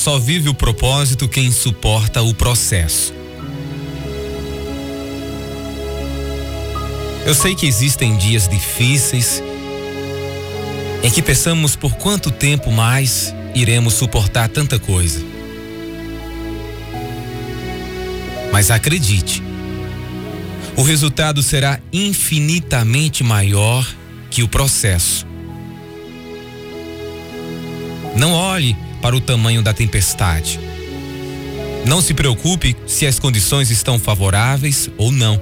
Só vive o propósito quem suporta o processo. Eu sei que existem dias difíceis em que pensamos por quanto tempo mais iremos suportar tanta coisa. Mas acredite, o resultado será infinitamente maior que o processo. Não olhe para o tamanho da tempestade. Não se preocupe se as condições estão favoráveis ou não.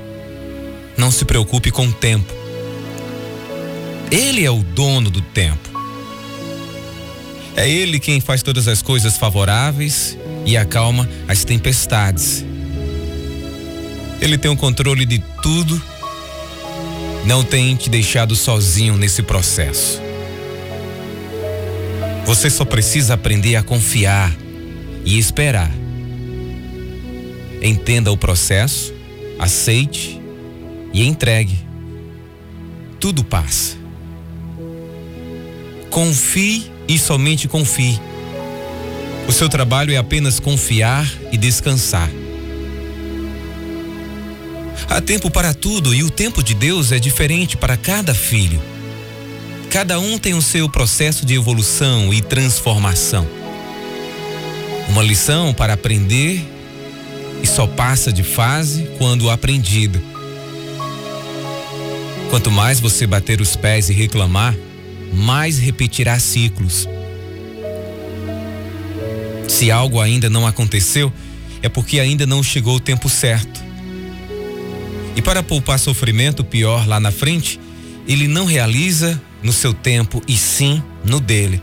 Não se preocupe com o tempo. Ele é o dono do tempo. É ele quem faz todas as coisas favoráveis e acalma as tempestades. Ele tem o controle de tudo. Não tem te deixado sozinho nesse processo. Você só precisa aprender a confiar e esperar. Entenda o processo, aceite e entregue. Tudo passa. Confie e somente confie. O seu trabalho é apenas confiar e descansar. Há tempo para tudo e o tempo de Deus é diferente para cada filho. Cada um tem o seu processo de evolução e transformação. Uma lição para aprender e só passa de fase quando aprendida. Quanto mais você bater os pés e reclamar, mais repetirá ciclos. Se algo ainda não aconteceu, é porque ainda não chegou o tempo certo. E para poupar sofrimento pior lá na frente, ele não realiza no seu tempo e sim no dele.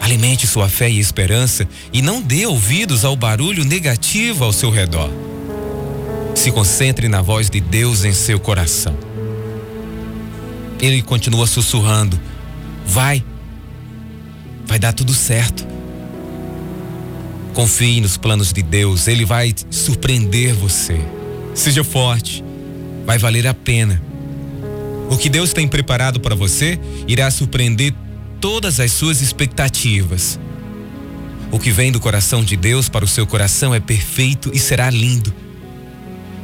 Alimente sua fé e esperança e não dê ouvidos ao barulho negativo ao seu redor. Se concentre na voz de Deus em seu coração. Ele continua sussurrando: Vai, vai dar tudo certo. Confie nos planos de Deus, Ele vai surpreender você. Seja forte, vai valer a pena. O que Deus tem preparado para você irá surpreender todas as suas expectativas. O que vem do coração de Deus para o seu coração é perfeito e será lindo.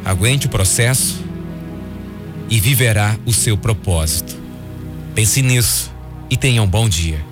Aguente o processo e viverá o seu propósito. Pense nisso e tenha um bom dia.